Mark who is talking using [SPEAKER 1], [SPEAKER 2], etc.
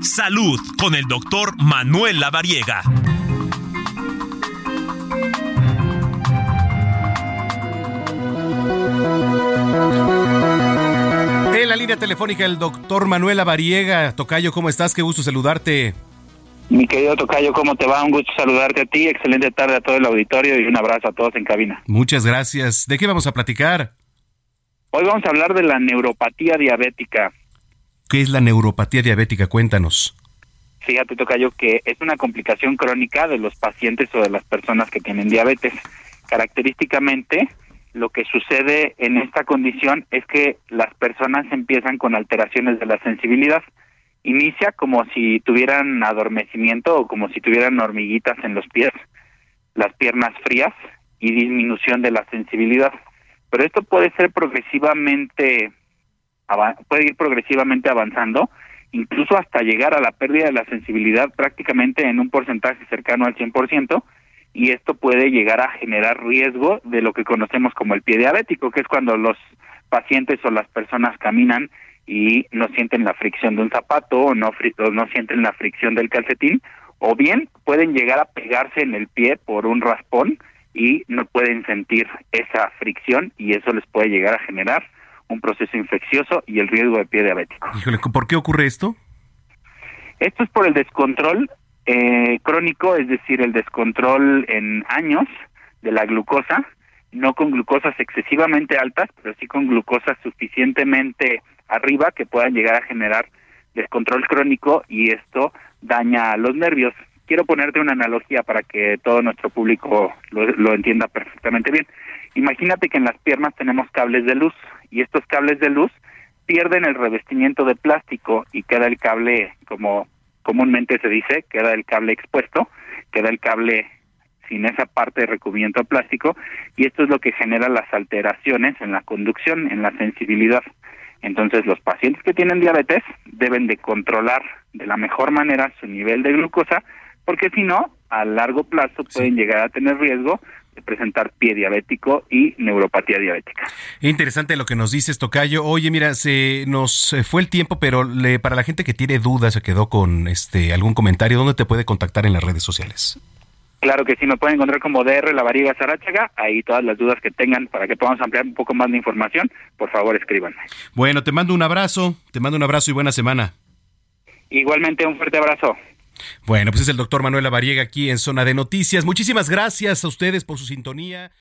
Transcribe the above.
[SPEAKER 1] Salud con el doctor Manuel Lavariega.
[SPEAKER 2] En la línea telefónica el doctor Manuel Lavariega. Tocayo, ¿cómo estás? Qué gusto saludarte.
[SPEAKER 3] Mi querido Tocayo, ¿cómo te va? Un gusto saludarte a ti. Excelente tarde a todo el auditorio y un abrazo a todos en cabina.
[SPEAKER 2] Muchas gracias. ¿De qué vamos a platicar?
[SPEAKER 3] Hoy vamos a hablar de la neuropatía diabética.
[SPEAKER 2] ¿Qué es la neuropatía diabética? Cuéntanos.
[SPEAKER 3] Fíjate, Tocayo, que es una complicación crónica de los pacientes o de las personas que tienen diabetes. Característicamente, lo que sucede en esta condición es que las personas empiezan con alteraciones de la sensibilidad inicia como si tuvieran adormecimiento o como si tuvieran hormiguitas en los pies, las piernas frías y disminución de la sensibilidad. Pero esto puede ser progresivamente, puede ir progresivamente avanzando, incluso hasta llegar a la pérdida de la sensibilidad prácticamente en un porcentaje cercano al 100%, y esto puede llegar a generar riesgo de lo que conocemos como el pie diabético, que es cuando los pacientes o las personas caminan y no sienten la fricción de un zapato o no, no sienten la fricción del calcetín, o bien pueden llegar a pegarse en el pie por un raspón y no pueden sentir esa fricción y eso les puede llegar a generar un proceso infeccioso y el riesgo de pie diabético.
[SPEAKER 2] Híjole, ¿por qué ocurre esto?
[SPEAKER 3] Esto es por el descontrol eh, crónico, es decir, el descontrol en años de la glucosa, no con glucosas excesivamente altas, pero sí con glucosas suficientemente arriba que puedan llegar a generar descontrol crónico y esto daña los nervios. Quiero ponerte una analogía para que todo nuestro público lo, entienda perfectamente bien. Imagínate que en las piernas tenemos cables de luz y estos cables de luz pierden el revestimiento de plástico y queda el cable, como comúnmente se dice, queda el cable expuesto, queda el cable sin esa parte de recubrimiento de plástico y esto es lo que genera las alteraciones en la conducción, en la sensibilidad. Entonces, los pacientes que tienen diabetes deben de controlar de la mejor manera su nivel de glucosa, porque si no, a largo plazo pueden llegar a tener riesgo presentar pie diabético y neuropatía diabética.
[SPEAKER 2] Interesante lo que nos dices, Tocayo. Oye, mira, se nos fue el tiempo, pero le, para la gente que tiene dudas, se quedó con este algún comentario, ¿dónde te puede contactar en las redes sociales?
[SPEAKER 3] Claro que sí, me pueden encontrar como DR La Variga Sarachaga. Ahí todas las dudas que tengan para que podamos ampliar un poco más de información, por favor escríbanme.
[SPEAKER 2] Bueno, te mando un abrazo, te mando un abrazo y buena semana.
[SPEAKER 3] Igualmente, un fuerte abrazo.
[SPEAKER 2] Bueno, pues es el doctor Manuel Lavariega aquí en Zona de Noticias. Muchísimas gracias a ustedes por su sintonía.